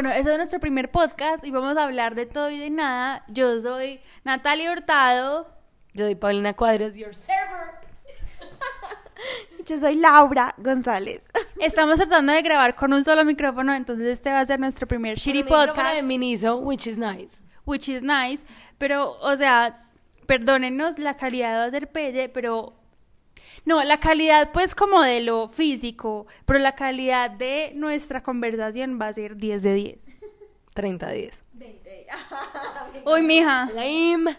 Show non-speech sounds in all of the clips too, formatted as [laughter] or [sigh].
Bueno, ese es nuestro primer podcast y vamos a hablar de todo y de nada. Yo soy Natalia Hurtado. Yo soy Paulina Cuadros, your server. [laughs] Yo soy Laura González. [laughs] Estamos tratando de grabar con un solo micrófono, entonces este va a ser nuestro primer shitty podcast. de Miniso, which is nice. Which is nice. Pero, o sea, perdónenos, la calidad va a ser pelle, pero no, la calidad pues como de lo físico, pero la calidad de nuestra conversación va a ser 10 de 10. 30 de 10. [laughs] Uy, mija. Lame.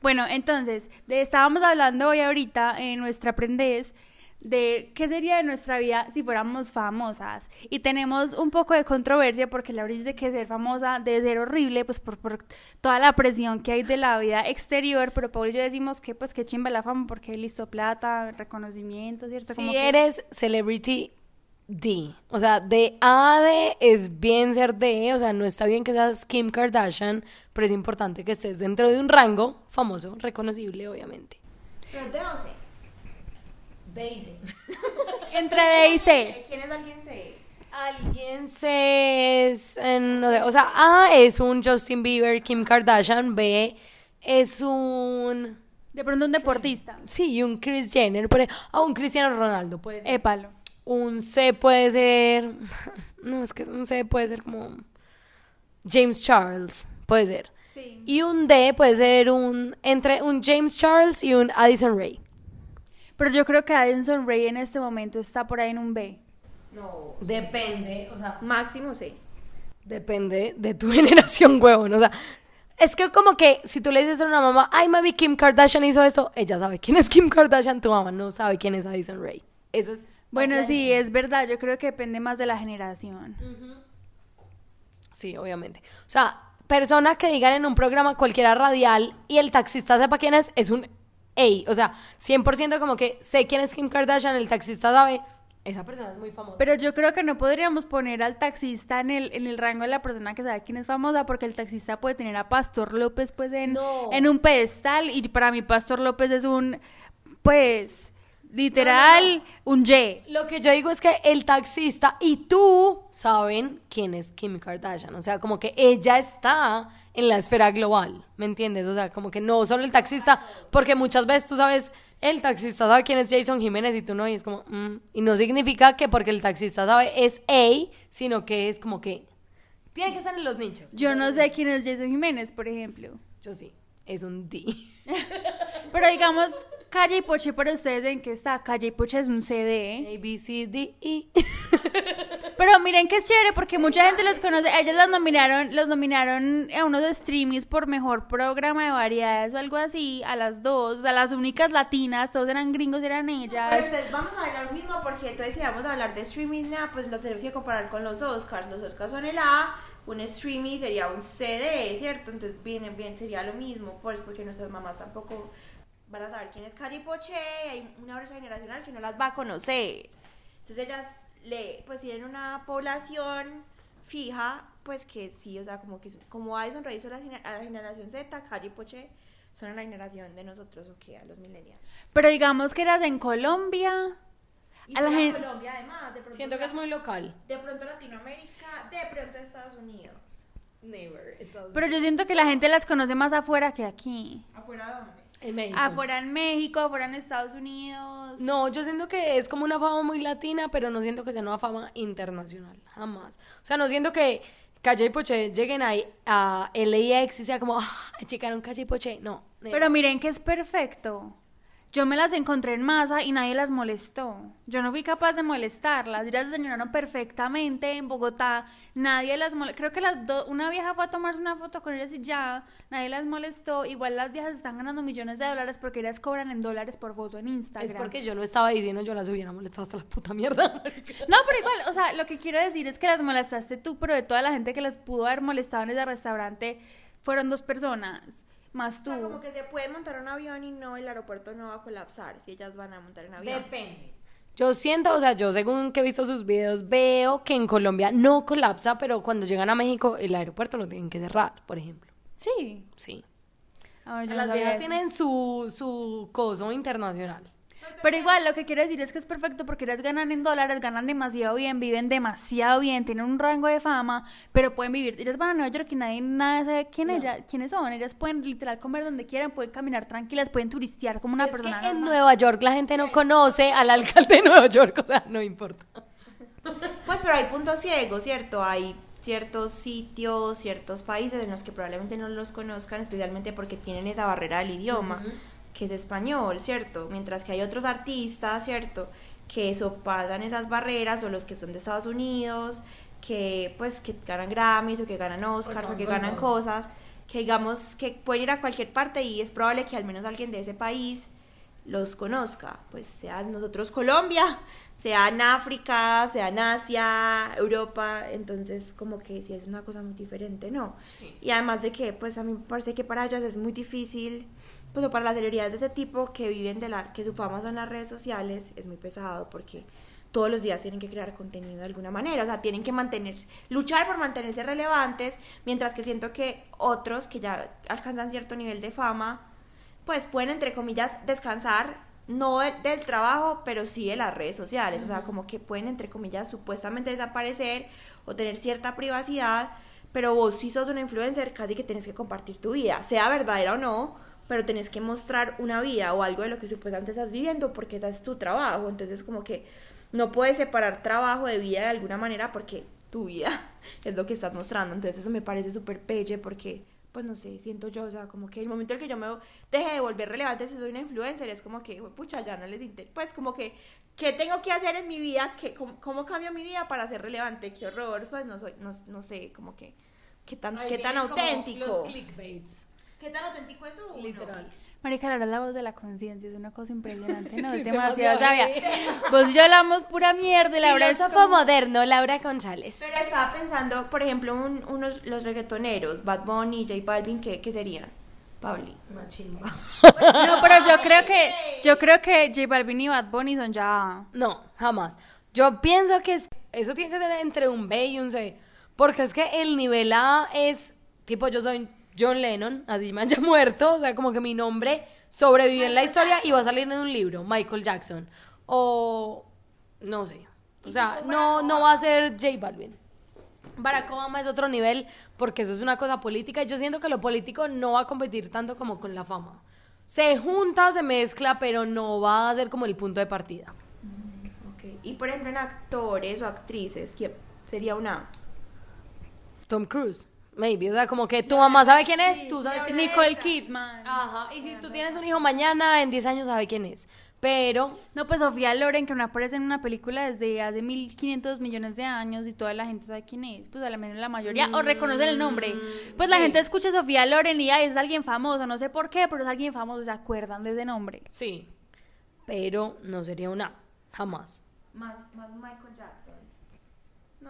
Bueno, entonces, de, estábamos hablando hoy ahorita en nuestra aprendes de qué sería de nuestra vida si fuéramos famosas. Y tenemos un poco de controversia porque Laura dice que ser famosa debe ser horrible, pues por, por toda la presión que hay de la vida exterior, pero Paul y yo decimos que pues que chimba la fama porque listo plata, reconocimiento, ¿cierto? Si Como que- eres celebrity D, o sea, de A a D es bien ser D, o sea, no está bien que seas Kim Kardashian, pero es importante que estés dentro de un rango famoso, reconocible, obviamente. Pero de 11. Basic. Entre D y C. [laughs] ¿Quién es alguien C? Alguien se es, en- no sé, o sea, A es un Justin Bieber, Kim Kardashian, B es un De pronto un deportista. sí, un Chris Jenner, ej- ah, un Cristiano Ronaldo puede ser. Épalo. Un C puede ser [laughs] no, es que un C puede ser como James Charles, puede ser. Sí. Y un D puede ser un entre un James Charles y un Addison Ray. Pero yo creo que Addison Ray en este momento está por ahí en un B. No. Depende, o sea, Máximo C. Depende de tu [laughs] generación, huevón. O sea, es que como que si tú le dices a una mamá, ay, mami, Kim Kardashian hizo eso, ella sabe quién es Kim Kardashian, tu mamá no sabe quién es Addison Ray. Eso es. Bueno, sí, es verdad. Yo creo que depende más de la generación. Sí, obviamente. O sea, persona que digan en un programa cualquiera radial y el taxista sepa quién es, es un A. O sea, 100% como que sé quién es Kim Kardashian, el taxista sabe, esa persona es muy famosa. Pero yo creo que no podríamos poner al taxista en el, en el rango de la persona que sabe quién es famosa, porque el taxista puede tener a Pastor López pues en, No. en un pedestal y para mí Pastor López es un, pues, literal, un Y. Lo que yo digo es que el taxista y tú saben quién es Kim Kardashian. O sea, como que ella está en la esfera global, ¿me entiendes? O sea, como que no solo el taxista, porque muchas veces tú sabes, el taxista sabe quién es Jason Jiménez y tú no, y es como, mm, y no significa que porque el taxista sabe es A, sino que es como que tiene que estar en los nichos. Yo no sé quién es Jason Jiménez, por ejemplo. Yo sí, es un D. [laughs] Pero digamos, Calle y Poche para ustedes en qué está. Calle y Poche es un CD. A, B, C, D, E. [laughs] Pero miren que es chévere porque mucha gente los conoce. Ellos los nominaron, los nominaron a unos streamings por mejor programa de variedades o algo así, a las dos, o sea, las únicas latinas, todos eran gringos, eran Pero ellas. entonces vamos a hablar lo mismo porque entonces si vamos a hablar de streaming, nada, pues los tenemos que comparar con los Oscars. Los Oscars son el A, un streaming sería un CD, ¿cierto? Entonces bien, bien sería lo mismo, pues porque nuestras mamás tampoco van a saber quién es Calle Poche, hay una brecha generacional que no las va a conocer. Entonces ellas le, pues tienen una población fija, pues que sí, o sea, como que como Addison Ray son a la generación Z, Calle Poche son a la generación de nosotros, o que a los millennials. Pero digamos que eras en Colombia. Y A la fuera gen- Colombia además, de pronto, Siento que es muy local. de pronto Latinoamérica, de pronto Estados Unidos. Never. Pero yo siento que la gente las conoce más afuera que aquí. ¿Afuera dónde? En México. Afuera en México, afuera en Estados Unidos. No, yo siento que es como una fama muy latina, pero no siento que sea una fama internacional, jamás. O sea, no siento que Calle y Poche lleguen ahí a LAX y sea como, ah, checaron Calle y Poche. No. Pero miren que es perfecto. Yo me las encontré en masa y nadie las molestó. Yo no fui capaz de molestarlas. Ellas se señalaron perfectamente en Bogotá. Nadie las molestó. Creo que las do- una vieja fue a tomarse una foto con ellas y ya. Nadie las molestó. Igual las viejas están ganando millones de dólares porque ellas cobran en dólares por foto en Instagram. es porque yo no estaba diciendo yo las hubiera molestado hasta la puta mierda. [laughs] No, pero igual, o sea, lo que quiero decir es que las molestaste tú, pero de toda la gente que las pudo haber molestado en ese restaurante fueron dos personas. Más O tú. sea, como que se puede montar un avión y no, el aeropuerto no va a colapsar si ellas van a montar un avión. Depende. Yo siento, o sea, yo según que he visto sus videos, veo que en Colombia no colapsa, pero cuando llegan a México, el aeropuerto lo tienen que cerrar, por ejemplo. Sí. Sí. A ver, yo no Las viejas eso. tienen su, su coso internacional. Pero igual, lo que quiero decir es que es perfecto porque ellas ganan en dólares, ganan demasiado bien, viven demasiado bien, tienen un rango de fama, pero pueden vivir. Ellas van a Nueva York y nadie nada sabe quién ellas, quiénes son. Ellas pueden literal comer donde quieran, pueden caminar tranquilas, pueden turistear como una Es que persona. en normal. Nueva York la gente no conoce al alcalde de Nueva York, o sea, no importa. Pues pero hay puntos ciegos, ¿cierto? Hay ciertos sitios, ciertos países en los que probablemente no los conozcan, especialmente porque tienen esa barrera del idioma, que es español, ¿cierto? Mientras que hay otros artistas, ¿cierto? Que sopasan esas barreras, o los que son de Estados Unidos, que pues que ganan Grammys o que ganan Oscars o que ganan cosas, que digamos que pueden ir a cualquier parte y es probable que al menos alguien de ese país los conozca, pues sea nosotros Colombia, sea en África, sea en Asia, Europa, entonces como que sí es una cosa muy diferente, ¿no? Y además de que, pues a mí me parece que para ellas es muy difícil, pues o para las celebridades de ese tipo que viven de la, que su fama son las redes sociales, es muy pesado porque todos los días tienen que crear contenido de alguna manera, o sea, tienen que mantener, luchar por mantenerse relevantes, mientras que siento que otros que ya alcanzan cierto nivel de fama, pues pueden, entre comillas, descansar, no de- del trabajo, pero sí de las redes sociales. O sea, como que pueden, entre comillas, supuestamente desaparecer o tener cierta privacidad, pero vos si sos una influencer, casi que tienes que compartir tu vida, sea verdadera o no, pero tenés que mostrar una vida o algo de lo que supuestamente estás viviendo porque ese es tu trabajo. Entonces, como que no puedes separar trabajo de vida de alguna manera porque tu vida [laughs] es lo que estás mostrando. Entonces, eso me parece súper pelle porque pues no sé, siento yo, o sea, como que el momento en el que yo me deje de volver relevante si soy una influencer, es como que, pucha, ya no les interesa, pues como que, ¿qué tengo que hacer en mi vida? ¿Qué, cómo, cómo cambio mi vida para ser relevante? ¿Qué horror? Pues no soy, no, no sé, como que, ¿qué tan, qué tan auténtico? Los clickbaits, ¿Qué tan auténtico es uno? literal. Marica, es la voz de la conciencia, es una cosa impresionante, ¿no? [laughs] Sí, es demasiado sabia. [laughs] Vos y yo hablamos pura mierda y Laura es Filósofo moderno, Laura González. Pero estaba pensando, por ejemplo, un- unos, los reggaetoneros, Bad Bunny, J Balvin, ¿qué, qué serían? Pauli. [laughs] No, pero yo creo que yo creo que J Balvin y Bad Bunny son ya No, jamás. Yo pienso que es- eso tiene que ser entre un B y un C. Porque es que el nivel A es, tipo, yo soy John Lennon, así me haya [laughs] muerto. O sea, como que mi nombre sobrevivió en la historia y va a salir en un libro, Michael Jackson. O, no sé. O sea, no, no va a ser J Balvin. Barack Obama es otro nivel porque eso es una cosa política y yo siento que lo político no va a competir tanto como con la fama. Se junta, se mezcla, pero no va a ser como el punto de partida. Y por ejemplo, en actores o actrices, ¿quién sería una? Tom Cruise, maybe. O sea, como que tu mamá sabe quién es, tú sabes quién es. Nicole Kidman. Ajá, y si tú tienes un hijo mañana, en 10 años sabe quién es. Pero, No, pues Sofía Loren, que no aparece en una película desde hace 1500 millones de años y toda la gente sabe quién es, pues a la menos la mayoría, o reconocen el nombre. Pues la gente escucha a Sofía Loren y ay, es alguien famoso, no sé por qué, pero es alguien famoso, se acuerdan de ese nombre. sí. Pero no sería una, jamás. Más, más Michael Jackson.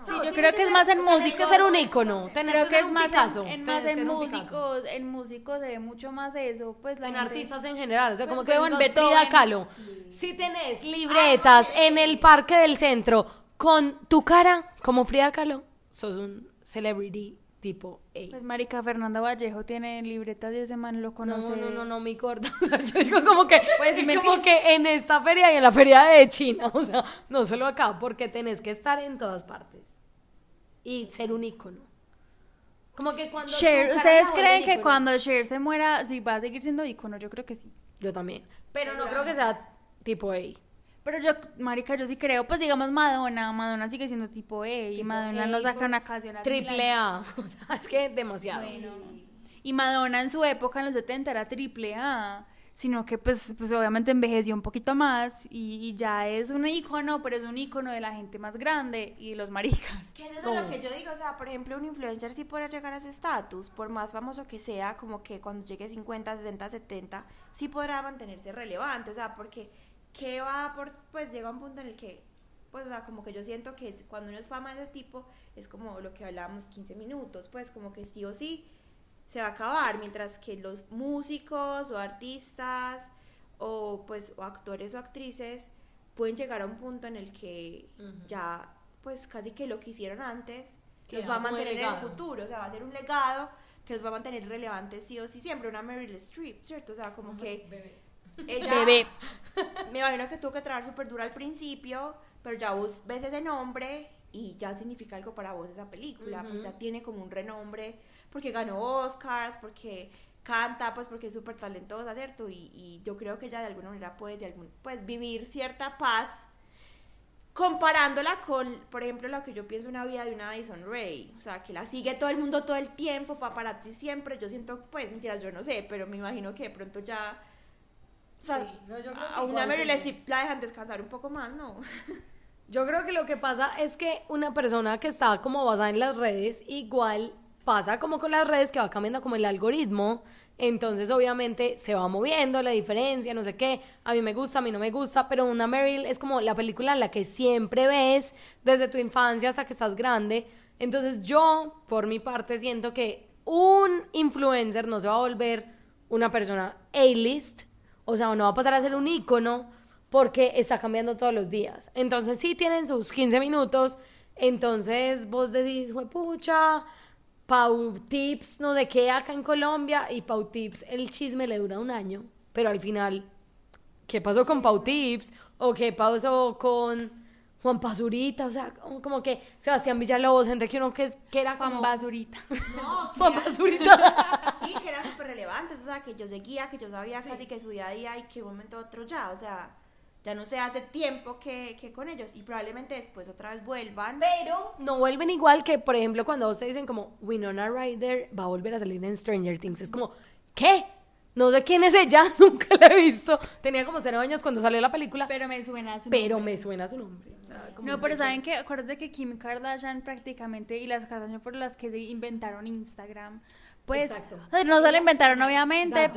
No. Sí, yo creo que es más en que ser un ícono. Creo que es más Picasso, en, en más en músicos, en músicos se ve mucho más eso, pues la en gente- artistas en general, o sea, como Pues, que huevón, sos Beethoven. Frida Kahlo. Si tenés libretas en el parque del centro con tu cara como Frida Kahlo, sos un celebrity tipo A. Pues marica Fernanda Vallejo tiene libretas y ese man lo No, conoce. no, no, no, mi gorda. [laughs] O sea, yo digo como que, Pues, como que en esta feria y en la feria de China, [laughs] o sea, no solo acá, porque tenés que estar en todas partes y ser un ícono. Como que cuando. Cher, ¿ustedes creen que cuando Cher se muera, sí va a seguir siendo ícono? Yo creo que sí. Yo también. Pero no creo que sea tipo A. Pero yo, marica, yo sí creo, pues digamos Madonna, Madonna sigue siendo tipo E y Madonna no saca una canción Triple. A. [laughs] O sea, es que demasiado. Y Madonna en su época, en los 70, era triple A. Sino que, pues, pues obviamente envejeció un poquito más y, y ya es un ícono, pero es un ícono de la gente más grande y de los maricas. Que es eso lo que yo digo, o sea, por ejemplo, un influencer sí podrá llegar a ese estatus, por más famoso que sea, como que cuando llegue 50, 60, 70, sí podrá mantenerse relevante, o sea, porque ¿qué va por, pues llega un punto en el que, pues, o sea, como que yo siento que es- cuando uno es fama de ese tipo, es como lo que hablábamos 15 minutos, pues, como que sí o sí se va a acabar, mientras que los músicos o artistas o pues o actores o actrices pueden llegar a un punto en el que ya pues casi que lo que hicieron antes los va a mantener en el futuro, o sea, va a ser un legado que los va a mantener relevantes sí o sí siempre, una Meryl Streep, ¿cierto? O sea, como que ella [laughs] Bebé. me imagino que tuvo que trabajar súper duro al principio, pero ya vos ves ese nombre y ya significa algo para vos esa película, pues ya tiene como un renombre, porque ganó Oscars, porque canta, pues porque es súper talentosa, ¿cierto? Y, y yo creo que ella de alguna manera puede de algún, pues, vivir cierta paz comparándola con, por ejemplo, lo que yo pienso una vida de una Addison Ray, o sea, que la sigue todo el mundo todo el tiempo, paparazzi siempre, yo siento, pues, mentiras, yo no sé, pero me imagino que de pronto ya, o sea, Sí, no, yo creo que a una Meryl. Streep la dejan descansar un poco más, ¿no? Yo creo que lo que pasa es que una persona que está como basada en las redes, igual pasa como con las redes que va cambiando como el algoritmo, entonces obviamente se va moviendo la diferencia, no sé qué, a mí me gusta, a mí no me gusta, pero una Meryl es como la película en la que siempre ves desde tu infancia hasta que estás grande, entonces yo por mi parte siento que un influencer no se va a volver una persona A-list, o sea, no va a pasar a ser un ícono porque está cambiando todos los días. Entonces sí tienen sus 15 minutos, entonces vos decís, pucha, Pau Tips, no sé qué, acá en Colombia, y Pau Tips, el chisme le dura un año, pero al final, ¿qué pasó con Pau Tips? ¿O qué pasó con Juan Pazurita? O sea, como- que Sebastián Villalobos, gente que uno que, es, que era Juan como... Basurita. [laughs] No, que Juan era- [laughs] Pazurita. Sí, que eran súper relevantes, o sea, que yo seguía, que yo sabía casi que su día a día y que un momento a otro ya, o sea, ya no sé, hace tiempo que, que con ellos y probablemente después otra vez vuelvan. Pero no vuelven igual que, por ejemplo, cuando te dicen como Winona Ryder va a volver a salir en Stranger Things. Es como, ¿qué? No sé quién es ella, [laughs] nunca la he visto. Tenía como cero años cuando salió la película, pero, Pero me suena a su me nombre. suena su nombre. o sea, como No, pero saben que, acuérdate que Kim Kardashian prácticamente y las Kardashian fueron las que se inventaron Instagram. Pues, Exacto. o sea, no se lo inventaron obviamente,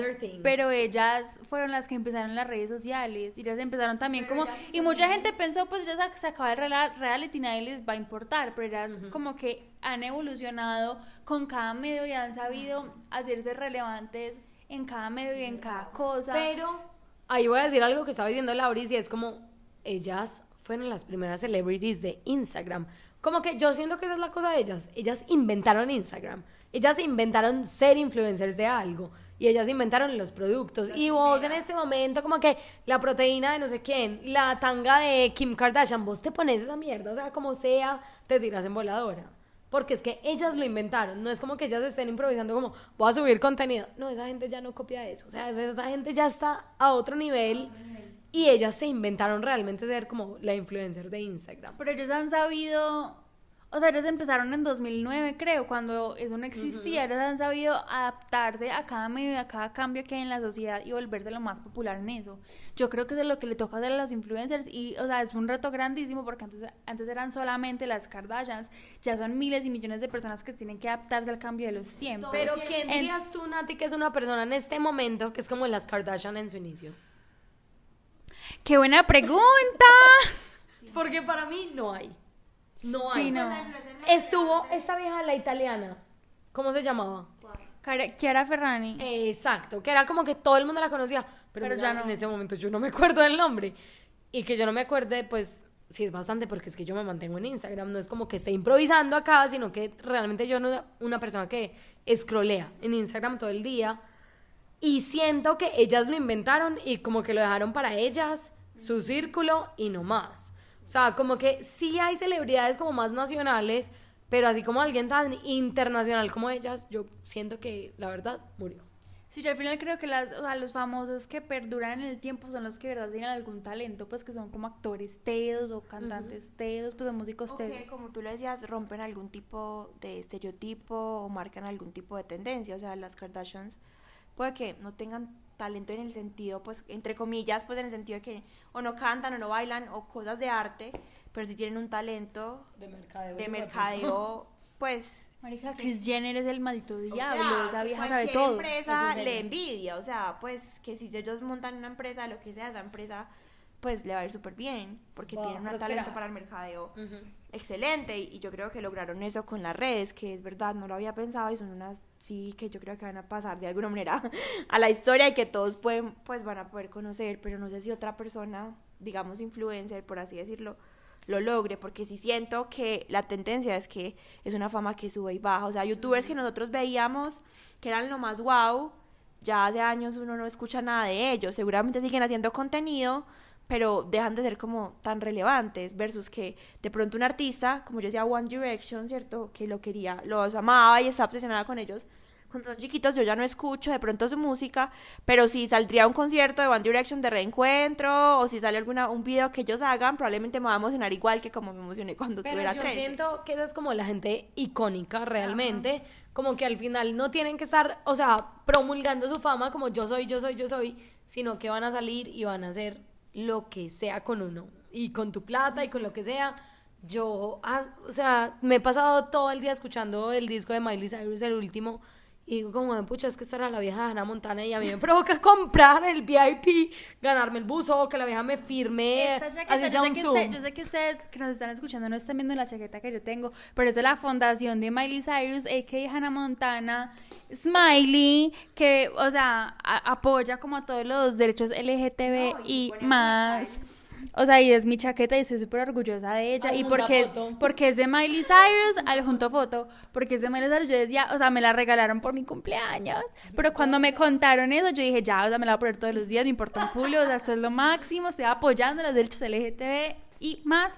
pero ellas fueron las que empezaron las redes sociales y ellas empezaron también Pero como, y mucha gente pensó pues ya se, se acaba el reality, nadie les va a importar, pero ellas como que han evolucionado con cada medio y han sabido hacerse relevantes en cada medio y en cada cosa. Pero ahí voy a decir algo que estaba diciendo Lauris y es como, ellas fueron las primeras celebrities de Instagram. Como que yo siento que esa es la cosa de ellas. Ellas inventaron Instagram. Ellas inventaron ser influencers de algo. Y ellas inventaron los productos. Y vos en este momento, como que la proteína de no sé quién, la tanga de Kim Kardashian, vos te pones esa mierda. O sea, como sea, te tiras en voladora. Porque es que ellas lo inventaron. No es como que ellas estén improvisando como, voy a subir contenido. No, esa gente ya no copia eso. O sea, esa esa gente ya está a otro nivel. Y ellas se inventaron realmente ser como la influencer de Instagram. Pero ellos han sabido, o sea, ellos empezaron en 2009, creo, cuando eso no existía. Ellos han sabido adaptarse a cada medio y a cada cambio que hay en la sociedad y volverse lo más popular en eso. Yo creo que eso es lo que le toca hacer a los influencers y, o sea, es un reto grandísimo porque antes, antes eran solamente las Kardashians, ya son miles y millones de personas que tienen que adaptarse al cambio de los tiempos. Pero ¿quién En- dirías tú, Nati, que es una persona en este momento que es como las Kardashian en su inicio? ¡Qué buena pregunta! Porque para mí no hay. No Sí, hay. no. Estuvo esta vieja, la italiana. ¿Cómo se llamaba? Cara- Chiara Ferrani. Exacto, que era como que todo el mundo la conocía, pero, Pero mira, ya no. en ese momento yo no me acuerdo del nombre. Y que yo no me acuerde, pues sí es bastante porque es que yo me mantengo en Instagram, no es como que esté improvisando acá, sino que realmente yo no una persona que escrolea en Instagram todo el día. Y siento que ellas lo inventaron y como que lo dejaron para ellas, su círculo y no más. O sea, como que sí hay celebridades como más nacionales, pero así como alguien tan internacional como ellas, yo siento que la verdad murió. Sí, yo al final creo que las, o sea, los famosos que perduran en el tiempo son los que de verdad tienen algún talento, pues que son como actores tedos o cantantes tedos, pues o músicos O tedos. que, como tú lo decías, rompen algún tipo de estereotipo o marcan algún tipo de tendencia. O sea, las Kardashians puede que no tengan talento en el sentido, pues, entre comillas, pues en el sentido de que o no cantan o no bailan o cosas de arte, pero sí tienen un talento De mercadeo. de mercadeo, [laughs] pues... Marica, Kris Jenner es el maldito o diablo, sea, esa vieja sabe cualquier todo. empresa es le envidia, o sea, pues que si ellos montan una empresa, lo que sea, esa empresa pues le va a ir súper bien, porque Va a tienen un talento para el mercadeo excelente y, y yo creo que lograron eso con las redes, que es verdad, no lo había pensado y son unas, sí, que yo creo que van a pasar de alguna manera [laughs] a la historia y que todos pueden, pues van a poder conocer, pero no sé si otra persona, digamos influencer, por así decirlo, lo logre, porque sí siento que la tendencia es que es una fama que sube y baja, o sea, youtubers que nosotros veíamos que eran lo más wow, ya hace años uno no escucha nada de ellos, seguramente siguen haciendo contenido, pero dejan de ser como tan relevantes versus que de pronto un artista, como yo decía One Direction, ¿cierto? Que lo quería, los amaba y estaba obsesionada con ellos. Cuando son chiquitos yo ya no escucho de pronto su música, pero si saldría un concierto de One Direction de reencuentro o si sale alguna un video que ellos hagan, probablemente me va a emocionar igual que como me emocioné cuando Pero tuve yo 13. siento que esa es como la gente icónica realmente, como que al final no tienen que estar, o sea, promulgando su fama como yo soy, yo soy, yo soy, sino que van a salir y van a hacer lo que sea con uno y con tu plata y con lo que sea. Yo, ah, o sea, me he pasado todo el día escuchando el disco de Miley Cyrus, el último, y digo como, pucha, es que esta era la vieja de Hannah Montana y a mí me provoca [laughs] comprar el VIP, ganarme el buzo, que la vieja me firme, Esta chaqueta, así sea yo, sé un que Zoom. usted- yo sé que ustedes que nos están escuchando no están viendo la chaqueta que yo tengo, pero es de la fundación de Miley Cyrus, a.k.a. Hannah Montana, Smiley, que, o sea, a- apoya como a todos los derechos LGTB No, y más. O sea, y es mi chaqueta y estoy súper orgullosa de ella. Y porque es, porque es de Miley Cyrus, al junto foto, porque es de Miley Cyrus, yo decía, o sea, me la regalaron por mi cumpleaños. Pero cuando me contaron eso, yo dije, ya, o sea, me la voy a poner todos los días, me importa un culo, o sea, esto es lo máximo, estoy apoyando los derechos LGTB y más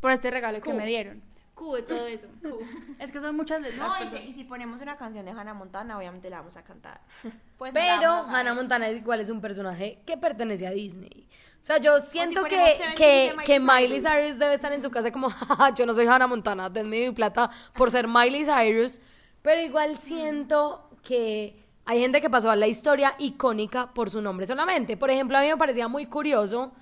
por este regalo que me dieron. Q y todo eso. [laughs] Q. Es que son muchas letras. No, y si, y si ponemos una canción de Hannah Montana, obviamente la vamos a cantar. [laughs] Pues Pero. Hannah Montana es igual es un personaje que pertenece a Disney. O sea, yo siento que, que, de Miley que Miley Cyrus. Cyrus debe estar en su casa como, [laughs] "Jaja, yo no soy Hannah Montana, denme mi plata por ser Miley Cyrus. Pero igual siento que hay gente que pasó a la historia icónica por su nombre solamente. Por ejemplo, a mí me parecía muy curioso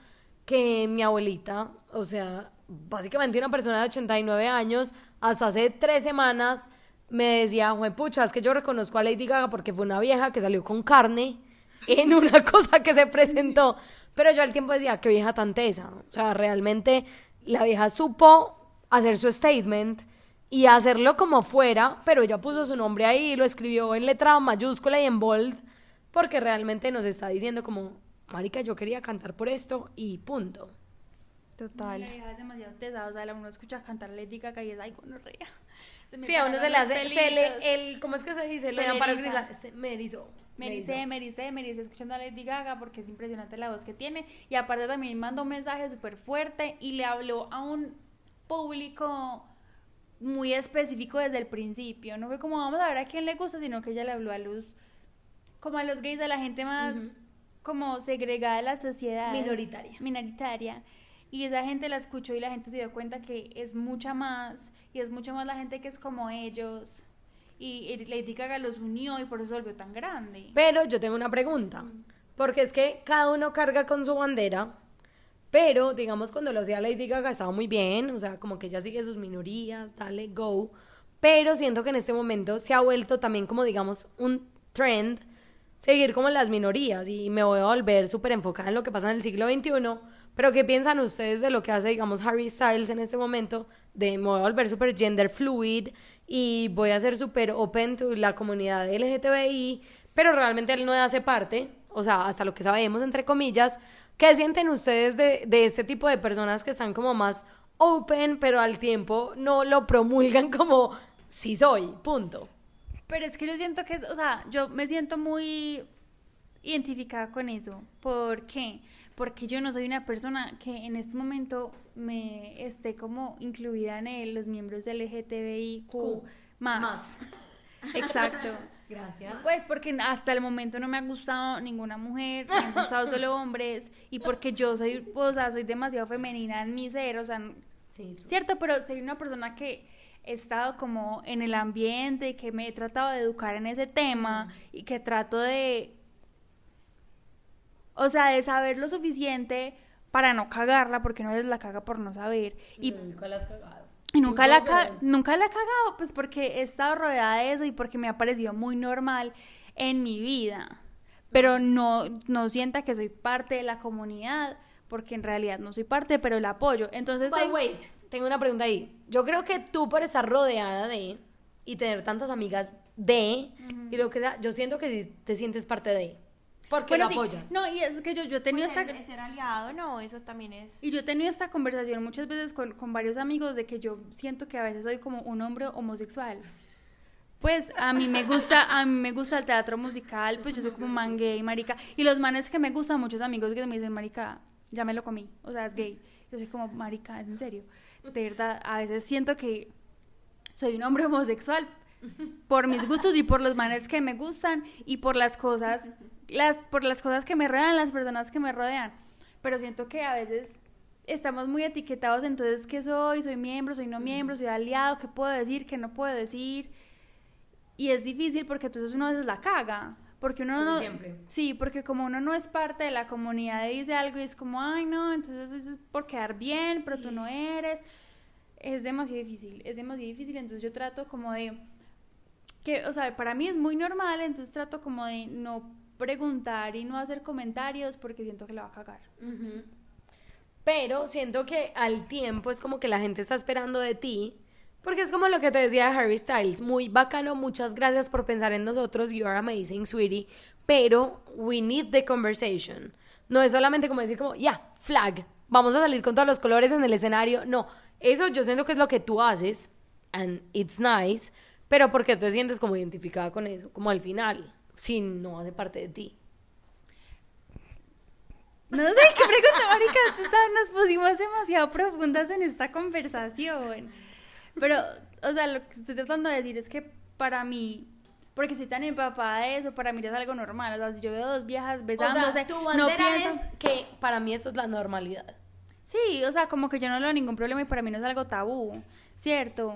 que mi abuelita, o sea, básicamente una persona de 89 años, hasta hace tres semanas me decía, "Jue pucha, es que yo reconozco a Lady Gaga porque fue una vieja que salió con carne en una [laughs] cosa que se presentó. Pero yo al tiempo decía, qué vieja tan tesa. O sea, realmente la vieja supo hacer su statement y hacerlo como fuera, pero ella puso su nombre ahí, lo escribió en letra mayúscula y en bold, porque realmente nos está diciendo como, marica, yo quería cantar por esto y punto. Total. La vieja es demasiado tesada, o sea, uno escucha cantar Lady Gaga y es ay, gonorrea. Sí, a uno se le hace, se le, el, ¿cómo es que se dice? Se Le para grisar, se me erizó. Me me me escuchando a Lady Gaga porque es impresionante la voz que tiene. Y aparte también mandó un mensaje súper fuerte y le habló a un público muy específico desde el principio. No fue como vamos a ver a quién le gusta, sino que ella le habló a los, como a los gays, a la gente más como segregada de la sociedad. Minoritaria. Minoritaria. Y esa gente la escuchó y la gente se dio cuenta que es mucha más, y es mucha más la gente que es como ellos. Y Lady Gaga los unió y por eso se volvió tan grande. Pero yo tengo una pregunta, porque es que cada uno carga con su bandera, pero digamos cuando lo hacía Lady Gaga estaba muy bien, o sea, como que ella sigue sus minorías, dale, go, pero siento que en este momento se ha vuelto también como digamos un trend seguir como las minorías y me voy a volver súper enfocada en lo que pasa en el siglo XXI, pero ¿qué piensan ustedes de lo que hace, digamos, Harry Styles en este momento? De me voy a volver súper gender fluid y voy a ser súper open to la comunidad LGTBI, pero realmente él no hace parte, o sea, hasta lo que sabemos, entre comillas. ¿Qué sienten ustedes de, de este tipo de personas que están como más open, pero al tiempo no lo promulgan [laughs] como sí soy, punto? Pero es que yo siento que, es, o sea, yo me siento muy identificada con eso. ¿Por qué? Porque yo no soy una persona que en este momento me esté como incluida en el- los miembros LGTBIQ Q. más. Más. [laughs] Exacto. Gracias. Pues porque hasta el momento no me ha gustado ninguna mujer, me han gustado [laughs] solo hombres y porque yo soy, o sea, soy demasiado femenina en mi ser, o sea, Sí, Cierto, pero soy una persona que he estado como en el ambiente, que me he tratado de educar en ese tema y que trato de, o sea, de saber lo suficiente para no cagarla, porque no es la caga por no saber. Y, nunca la has cagado. y nunca, la, ca- pero- nunca la he cagado, pues porque he estado rodeada de eso y porque me ha parecido muy normal en mi vida. Pero no, no sienta que soy parte de la comunidad, porque en realidad no soy parte, pero la apoyo. Entonces, But wait, tengo una pregunta ahí. Yo creo que tú por estar rodeada de y tener tantas amigas de y lo que sea, yo siento que te sientes parte de. Porque Bueno, lo sí. apoyas. No, y es que yo, yo he tenido Pues esta... el- el ser aliado, no, eso también es. Y yo he tenido esta conversación muchas veces con, con varios amigos de que yo siento que a veces soy como un hombre homosexual. Pues a mí me gusta, a mí me gusta el teatro musical, pues yo soy como man gay, marica. Y los manes que me gustan, muchos amigos que me dicen, marica, ya me lo comí, o sea, es gay. Yo soy como, marica, es en serio. De verdad, a veces siento que soy un hombre homosexual por mis gustos y por los manes que me gustan y por las cosas, las, por las cosas que me rodean, las personas que me rodean. Pero siento que a veces estamos muy etiquetados, entonces, ¿qué soy? ¿Soy miembro? ¿Soy no miembro? ¿Soy aliado? ¿Qué puedo decir? ¿Qué no puedo decir? Y es difícil porque entonces uno a veces la caga. Porque uno Como no. siempre. Sí, porque como uno no es parte de la comunidad y dice algo y es como, ay, no, entonces es por quedar bien, pero tú no eres. Es demasiado difícil, es demasiado difícil. Entonces yo trato como de. que, O sea, para mí es muy normal, entonces trato como de no preguntar y no hacer comentarios porque siento que la va a cagar. Pero siento que al tiempo es como que la gente está esperando de ti. Porque es como lo que te decía Harry Styles, muy bacano, muchas gracias por pensar en nosotros, you are amazing, sweetie, pero we need the conversation. No es solamente como decir como, ya, flag, vamos a salir con todos los colores en el escenario. No, eso yo siento que es lo que tú haces, and it's nice, pero porque te sientes como identificada con eso, como al final, si no hace parte de ti. No sé qué pregunta, marica. Nos pusimos demasiado profundas en esta conversación. Pero, o sea, lo que estoy tratando de decir es que para mí, porque soy tan empapada de eso, para mí es algo normal. O sea, si yo veo dos viejas besándose, o sea, tu no es que para mí eso es la normalidad. Sí, o sea, como que yo no le veo ningún problema y para mí no es algo tabú, ¿cierto?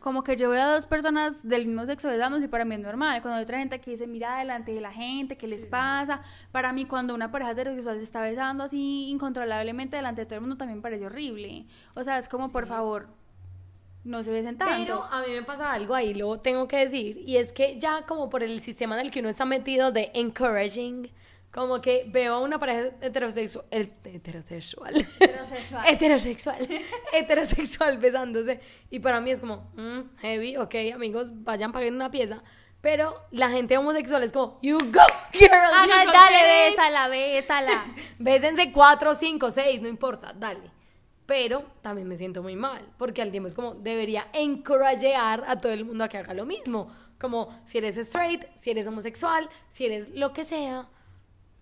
Como que yo veo a dos personas del mismo sexo besándose y para mí es normal. Cuando hay otra gente que dice, mira delante de la gente, ¿qué les pasa? Para mí, cuando una pareja heterosexual se está besando así incontrolablemente delante de todo el mundo, también parece horrible. O sea, es como, por favor, no se besen tanto. Pero a mí me pasa algo ahí, lo tengo que decir, y es que ya como por el sistema en el que uno está metido de encouraging, como que veo a una pareja heterosexual, heterosexual, Heterosexual. [laughs] heterosexual, heterosexual besándose, y para mí es como, mm, heavy, ok, amigos, vayan, paguen una pieza, pero la gente homosexual es como, you go, girl, you go, dale, baby". bésala, bésala. [laughs] Bésense cuatro, cinco, seis, no importa, dale. Pero también me siento muy mal, porque al tiempo es como debería encouragear a todo el mundo a que haga lo mismo. Como si eres straight, si eres homosexual, si eres lo que sea,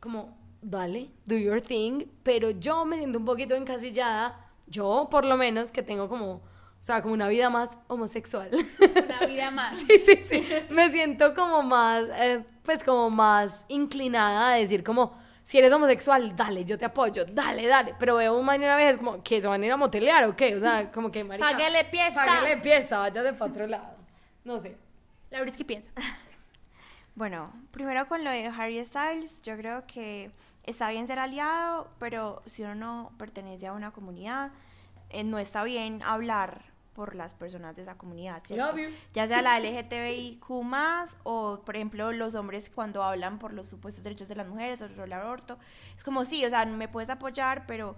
como dale, do your thing. Pero yo me siento un poquito encasillada, yo por lo menos, que tengo como, o sea, como una vida más homosexual. Una vida más. [laughs] Sí, sí, sí. Me siento como más, eh, pues como más inclinada a decir como, si eres homosexual, dale, yo te apoyo, dale, dale. Pero veo un mañana vez como, que se van a ir a motelear o qué? O sea, como que, marica. Páguele pieza. Páguele pieza, váyase para otro lado. No sé. Lauris, ¿qué piensa? Bueno, primero con lo de Harry Styles, yo creo que está bien ser aliado, pero si uno no pertenece a una comunidad, eh, no está bien hablar por las personas de esa comunidad, ¿cierto? Love you. Ya sea la LGTBIQ o, por ejemplo, los hombres cuando hablan por los supuestos derechos de las mujeres o el aborto. Es como, sí, o sea, me puedes apoyar, pero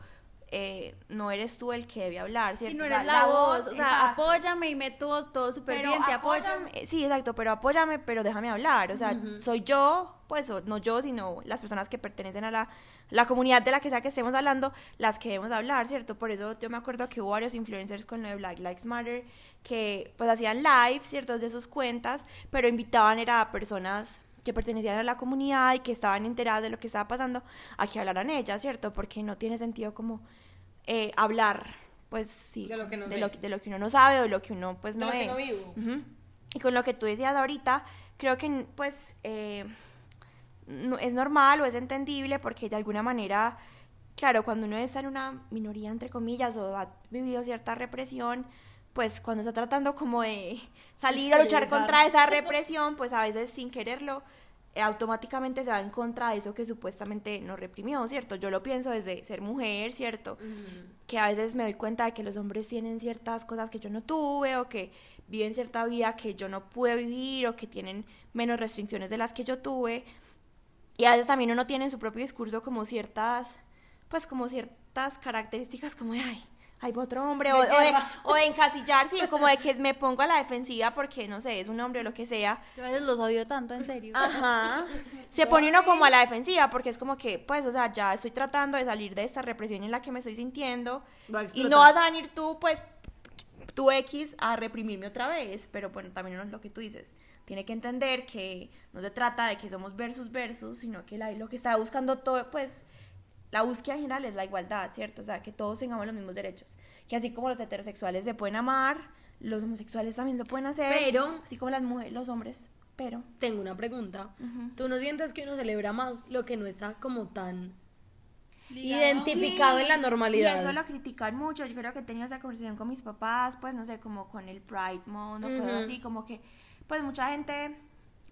eh, no eres tú el que debe hablar, ¿cierto? Y no O sea, eres la, voz, o sea, exacto. apóyame y me todo, todo súper bien, te apóyame, Sí, exacto, pero apóyame, pero déjame hablar. O sea, soy yo, pues, no yo, sino las personas que pertenecen a la, la comunidad de la que sea que estemos hablando, las que debemos hablar, ¿cierto? Por eso yo me acuerdo que hubo varios influencers con lo de Black Lives Matter que, pues, hacían live, ¿cierto? De sus cuentas, pero invitaban era a personas que pertenecían a la comunidad y que estaban enteradas de lo que estaba pasando, a que hablaran ellas, ¿cierto? Porque no tiene sentido como eh, hablar, pues sí, De lo que no de sé. lo, de lo que uno no sabe o de lo que uno pues De no lo que ve. no vivo. Y con lo que tú decías ahorita, creo que pues eh, no- es normal o es entendible porque de alguna manera, claro, cuando uno está en una minoría, entre comillas, o ha vivido cierta represión, pues cuando está tratando como de salir a luchar contra esa [laughs] represión, pues a veces sin quererlo, automáticamente se va en contra de eso que supuestamente nos reprimió, ¿cierto? Yo lo pienso desde ser mujer, ¿cierto? Que a veces me doy cuenta de que los hombres tienen ciertas cosas que yo no tuve o que viven cierta vida que yo no pude vivir o que tienen menos restricciones de las que yo tuve. Y a veces también uno tiene en su propio discurso como ciertas, pues como ciertas características como de, ay, hay otro hombre, o, o de, o de encasillar, sí, como de que [laughs] me pongo a la defensiva porque, no sé, es un hombre o lo que sea. Yo a veces los odio tanto, en serio. Ajá. [laughs] Se pone uno como a la defensiva porque es como que, pues, o sea, ya estoy tratando de salir de esta represión en la que me estoy sintiendo y no vas a venir tú, pues, tu X a reprimirme otra vez. Pero bueno, también uno es lo que tú dices. Tiene que entender que no se trata de que somos versus versus, sino que la- lo que está buscando todo, pues, la búsqueda en general es la igualdad, ¿cierto? O sea, que todos tengamos los mismos derechos. Que así como los heterosexuales se pueden amar, los homosexuales también lo pueden hacer. Pero- Así como las mujeres, los hombres. Pero. Tengo una pregunta. ¿Tú no sientes que uno celebra más lo que no está como tan identificado en la normalidad? Y eso lo critican mucho. Yo creo que he tenido esa conversación con mis papás, pues no sé, como con el Pride Month o cosas así, como que, pues mucha gente,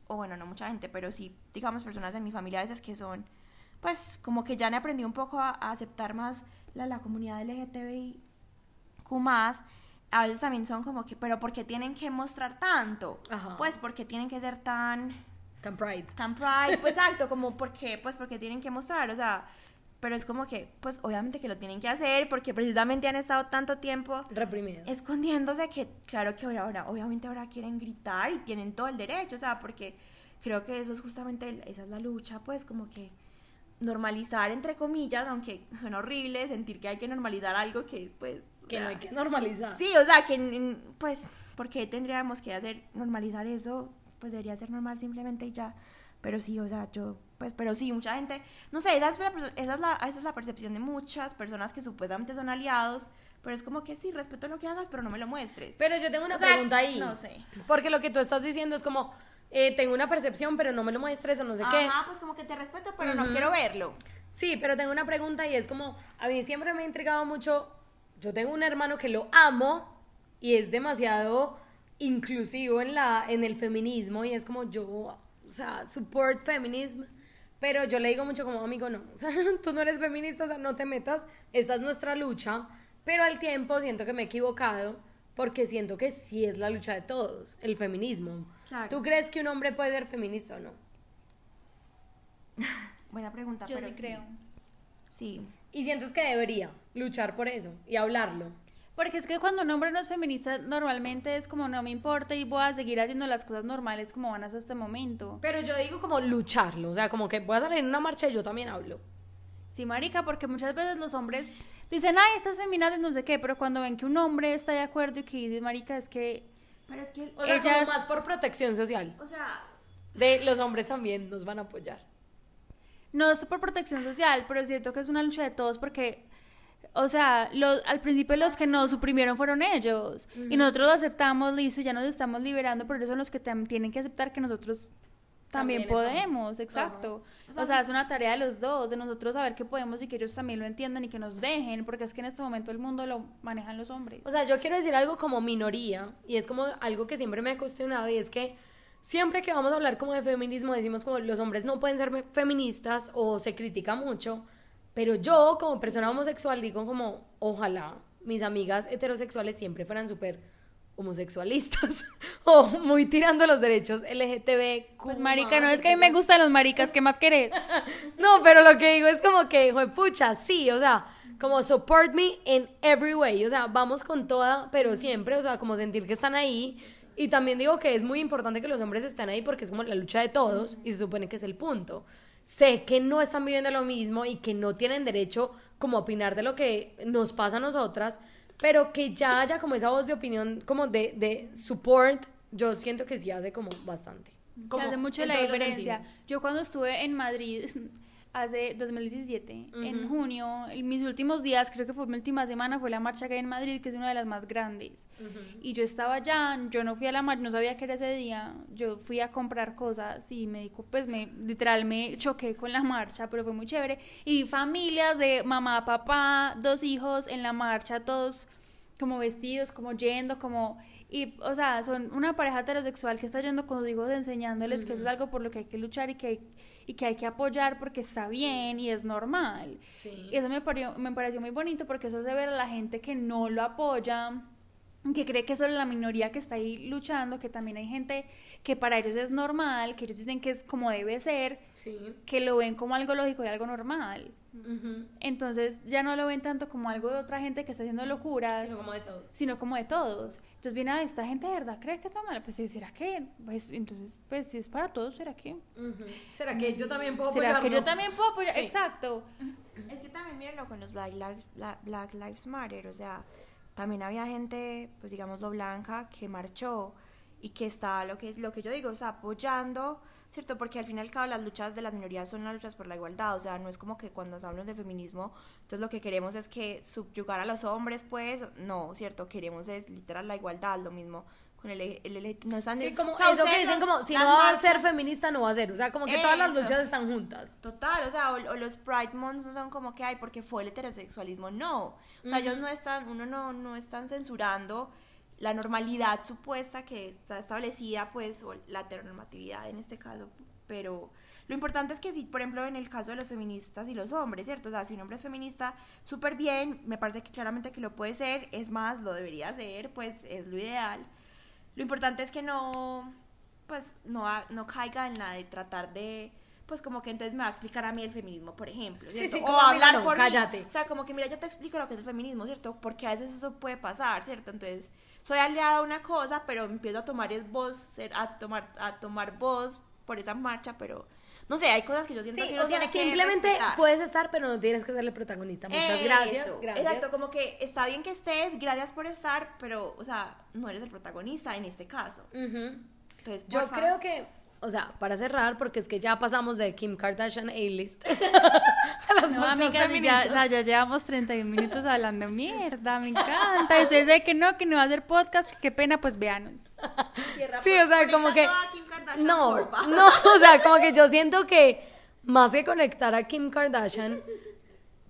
o bueno, no mucha gente, pero sí, digamos, personas de mi familia a veces que son, pues como que ya han aprendido un poco a, a aceptar más la, la comunidad LGTBIQ más. A veces también son como que, pero ¿por qué tienen que mostrar tanto? Ajá. Pues porque tienen que ser tan Tan pride. tan pride, [laughs] pues exacto, como porque, pues porque tienen que mostrar, o sea, pero es como que, pues obviamente que lo tienen que hacer porque precisamente han estado tanto tiempo Reprimidos. escondiéndose que, claro que ahora, ahora, obviamente ahora quieren gritar y tienen todo el derecho, o sea, porque creo que eso es justamente, el- esa es la lucha, pues como que normalizar, entre comillas, aunque suena horrible, sentir que hay que normalizar algo que, pues... o que no sea, hay que normalizar. Sí, o sea, que pues, ¿por qué tendríamos que hacer normalizar eso? Pues debería ser normal simplemente y ya. Pero sí, o sea, yo, pues, pero sí, mucha gente, no sé, esa es la, esa es la, esa es la percepción de muchas personas que supuestamente son aliados, pero es como que sí, respeto lo que hagas, pero no me lo muestres. Pero yo tengo una O sea, pregunta ahí. no sé. Porque lo que tú estás diciendo es como, eh, tengo una percepción, pero no me lo muestres o no sé qué. Ajá, pues como que te respeto, pero no quiero verlo. Sí, pero tengo una pregunta y es como, a mí siempre me ha intrigado mucho, yo tengo un hermano que lo amo y es demasiado inclusivo en, la, en el feminismo y es como yo, o sea, support feminism, pero yo le digo mucho como, amigo, no, o sea, [laughs] tú no eres feminista, o sea, no te metas, esta es nuestra lucha, pero al tiempo siento que me he equivocado porque siento que sí es la lucha de todos, el feminismo. Claro. ¿Tú crees que un hombre puede ser feminista o no? [laughs] Buena pregunta, Yo pero sí creo. Sí. Y sientes que debería luchar por eso y hablarlo. Porque es que cuando un hombre no es feminista, normalmente es como no me importa y voy a seguir haciendo las cosas normales como van hasta este momento. Pero yo digo como lucharlo, o sea, como que voy a salir en una marcha y yo también hablo. Sí, marica, porque muchas veces los hombres dicen, ay, estas feminazis, no sé qué, pero cuando ven que un hombre está de acuerdo y que dice, marica, es que Pero es que, O sea, Ellas- como más por protección social. o sea, De los hombres también nos van a apoyar. no es por protección social, pero siento que es una lucha de todos porque, o sea, los, al principio los que nos suprimieron fueron ellos y nosotros lo aceptamos, listo, ya nos estamos liberando, pero ellos son los que tienen que aceptar que nosotros también, También estamos. podemos, exacto. O sea, es una tarea de los dos, de nosotros saber que podemos y que ellos también lo entiendan y que nos dejen, porque es que en este momento el mundo lo manejan los hombres. O sea, yo quiero decir algo como minoría, y es como algo que siempre me ha cuestionado, y es que siempre que vamos a hablar como de feminismo, decimos como los hombres no pueden ser fe- feministas o se critica mucho, pero yo como persona homosexual digo como, ojalá mis amigas heterosexuales siempre fueran súper homosexualistas [laughs] o muy tirando los derechos LGTB. Pues marica, no es que a mí me gustan los maricas, ¿qué más querés? [laughs] No, pero lo que digo es como que, pucha, sí, o sea, como support me in every way, o sea, vamos con toda, pero siempre, o sea, como sentir que están ahí. Y también digo que es muy importante que los hombres estén ahí porque es como la lucha de todos y se supone que es el punto. Sé que no están viviendo lo mismo y que no tienen derecho como a opinar de lo que nos pasa a nosotras, pero que ya haya como esa voz de opinión, como de, de support, yo siento que sí hace como bastante. Como hace mucho la diferencia. Yo cuando estuve en Madrid [laughs] hace 2017, en junio, en mis últimos días, creo que fue mi última semana, fue la marcha que hay en Madrid, que es una de las más grandes. Y yo estaba allá, yo no fui a la marcha, no sabía que era ese día, yo fui a comprar cosas y me dijo, pues me, literal me choqué con la marcha, pero fue muy chévere. Y familias de mamá, papá, dos hijos en la marcha, todos como vestidos, como yendo, como... Y, o sea, son una pareja heterosexual que está yendo con sus hijos enseñándoles que eso es algo por lo que hay que luchar y que, hay- y que hay que apoyar porque está bien y es normal. Sí. Y eso me pareció, me pareció muy bonito porque eso se ve a la gente que no lo apoya, que cree que es solo la minoría que está ahí luchando, que también hay gente que para ellos es normal, que ellos dicen que es como debe ser, Sí. que lo ven como algo lógico y algo normal. Entonces ya no lo ven tanto como algo de otra gente que está haciendo locuras, Sino como de todos. sino como de todos. Entonces viene, "Ah, esta gente de verdad cree que es normal. Pues sí, ¿será que? Pues entonces, pues si es para todos, ¿será que? ¿Será que yo también puedo ¿Será que yo también puedo apoyar? Sí. Exacto. Es que también mírenlo con los Black Lives, Bla- Black Lives Matter, o sea, también había gente, pues digamos lo blanca, que marchó y que estaba lo que es lo que yo digo, o sea, apoyando ¿cierto? Porque al fin y al cabo las luchas de las minorías son las luchas por la igualdad, o sea, no es como que cuando hablamos de feminismo, entonces lo que queremos es que subyugar a los hombres, pues, no, ¿cierto? Queremos es literal la igualdad, lo mismo con el, el, el- no están Sí, como o sea, eso que dicen no- como, si no va a ser feminista, no va a ser. O sea, como que todas las luchas están juntas. Total, o sea, o, o los Pride Months no son como que hay porque fue el heterosexualismo, no. O sea, ellos no están, uno no, no están censurando la normalidad supuesta que está establecida, pues, o la heteronormatividad en este caso, pero lo importante es que si, por ejemplo, en el caso de los feministas y los hombres, ¿cierto? O sea, si un hombre es feminista, súper bien, me parece que claramente que lo puede ser, es más, lo debería ser, pues, es lo ideal. Lo importante es que no, pues, no, no caiga en la de tratar de, pues, como que entonces me va a explicar a mí el feminismo, por ejemplo, Sí, ¿cierto? sí, o como, amiga, hablar no, por mí. cállate. O sea, como que mira, yo te explico lo que es el feminismo, ¿cierto? Porque a veces eso puede pasar, ¿cierto? Entonces, soy aliada a una cosa, pero empiezo a tomar es voz, a tomar, a tomar voz por esa marcha, pero no sé, hay cosas que yo siento Sí, que uno o sea, tiene que simplemente respetar. puedes estar, pero no tienes que ser el protagonista. Muchas Eso, gracias. gracias. Exacto, como que está bien que estés, gracias por estar, pero, o sea, no eres el protagonista en este caso. Entonces, Yo creo que, o sea, para cerrar, porque es que ya pasamos de Kim Kardashian A-list [laughs] a las No, amigas, ya, o sea, ya llevamos 31 minutos hablando mierda, me encanta. Y ustedes de que no, que no va a hacer podcast, que qué pena, pues véanos. Sí, o sea, como que... toda Kim Kardashian, No, no, o sea, como que yo siento que más que conectar a Kim Kardashian,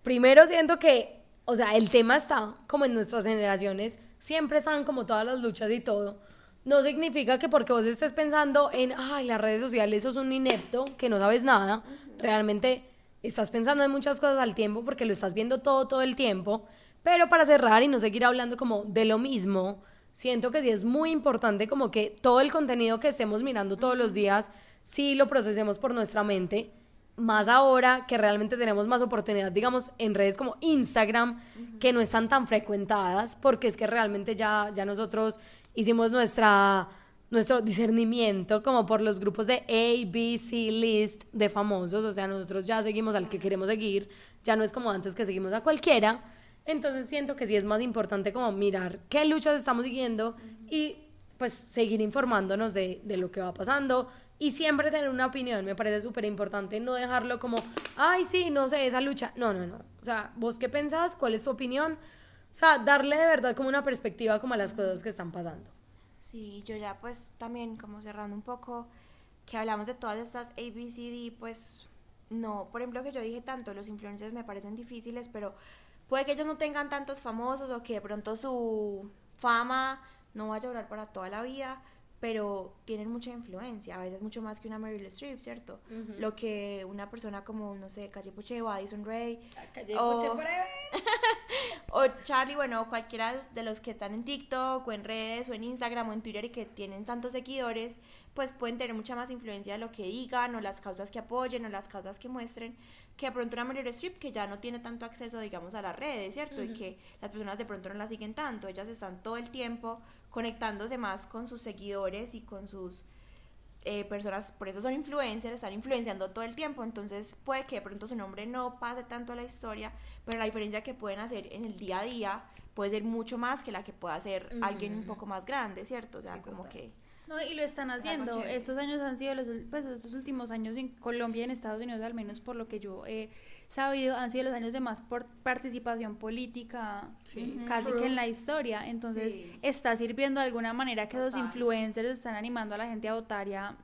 primero siento que, o sea, el tema está como en nuestras generaciones, siempre están como todas las luchas y todo. No significa que porque vos estés pensando en, ay, las redes sociales, sos un inepto, que no sabes nada, realmente estás pensando en muchas cosas al tiempo porque lo estás viendo todo, todo el tiempo. Pero para cerrar y no seguir hablando como de lo mismo, siento que sí es muy importante como que todo el contenido que estemos mirando todos los días, sí lo procesemos por nuestra mente. Más ahora que realmente tenemos más oportunidad, digamos, en redes como Instagram, que no están tan frecuentadas, porque es que realmente ya, ya nosotros hicimos nuestra, nuestro discernimiento como por los grupos de A, B, C list de famosos, o sea, nosotros ya seguimos al que queremos seguir, ya no es como antes que seguimos a cualquiera, entonces siento que sí es más importante como mirar qué luchas estamos siguiendo y pues seguir informándonos de, de lo que va pasando y siempre tener una opinión, me parece súper importante, no dejarlo como, ay, sí, no sé, esa lucha, no, no, no, o sea, vos qué pensás, cuál es tu opinión, o sea, darle de verdad como una perspectiva como a las cosas que están pasando. Sí, yo ya pues también como cerrando un poco, que hablamos de todas estas ABCD, pues no, por ejemplo que yo dije tanto, los influencers me parecen difíciles, pero puede que ellos no tengan tantos famosos o que de pronto su fama no vaya a durar para toda la vida, pero tienen mucha influencia, a veces mucho más que una Meryl Streep, ¿cierto? Lo que una persona como, no sé, Calle Poche o Addison Ray o- [laughs] o Charlie, bueno, cualquiera de los que están en TikTok o en redes o en Instagram o en Twitter y que tienen tantos seguidores, pues pueden tener mucha más influencia de lo que digan o las causas que apoyen o las causas que muestren que de pronto una Meryl Streep que ya no tiene tanto acceso, digamos, a las redes, ¿cierto? Y que las personas de pronto no la siguen tanto, ellas están todo el tiempo conectándose más con sus seguidores y con sus eh, personas, por eso son influencers, están influenciando todo el tiempo, entonces puede que de pronto su nombre no pase tanto a la historia, pero la diferencia que pueden hacer en el día a día puede ser mucho más que la que pueda hacer alguien un poco más grande, ¿cierto? O sea, como que... No, y lo están haciendo. Estos años han sido los, pues estos últimos años en Colombia y en Estados Unidos, al menos por lo que yo he sabido, han sido los años de más por participación política Sí. casi True. que en la historia. Entonces, Sí. está sirviendo de alguna manera que los influencers están animando a la gente a votar y a,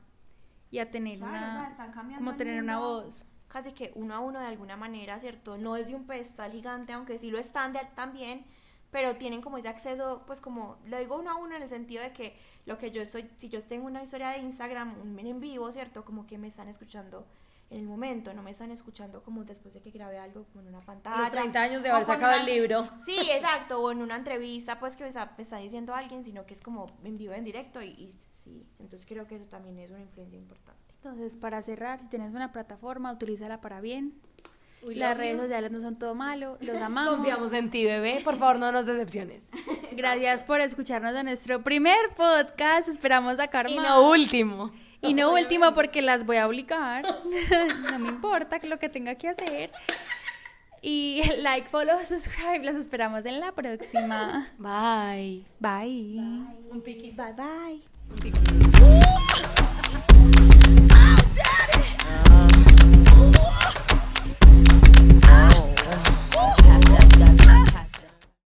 y a tener Claro, o sea, una están cambiando como tener una voz. casi que uno a uno de alguna manera, ¿cierto? No es de un pedestal gigante, aunque sí lo están de, también, pero tienen como ese acceso, pues como, lo digo uno a uno en el sentido de que lo que yo estoy, si yo tengo una historia de Instagram, un en vivo, ¿cierto? Como que me están escuchando en el momento, no me están escuchando como después de que grabé algo como en una pantalla. Los 30 años de haber con sacado una- el libro. Sí, exacto, o en una entrevista, pues que me está, me está diciendo alguien, sino que es como en vivo, en directo, y, y sí, entonces creo que eso también es una influencia importante. Entonces, para cerrar, si tienes una plataforma, utilízala para bien. We Las redes you. sociales no son todo malo, los [laughs] amamos. Confiamos en ti, bebé. Por favor, no nos decepciones. [laughs] Gracias por escucharnos en nuestro primer podcast. Esperamos sacar Y más. no último. Y no último porque las voy a obligar. [laughs] no me importa lo que tenga que hacer. Y like, follow, subscribe. Las esperamos en la próxima. Bye. Bye. Un piquito. Bye bye. Un piquito. daddy. Ooh,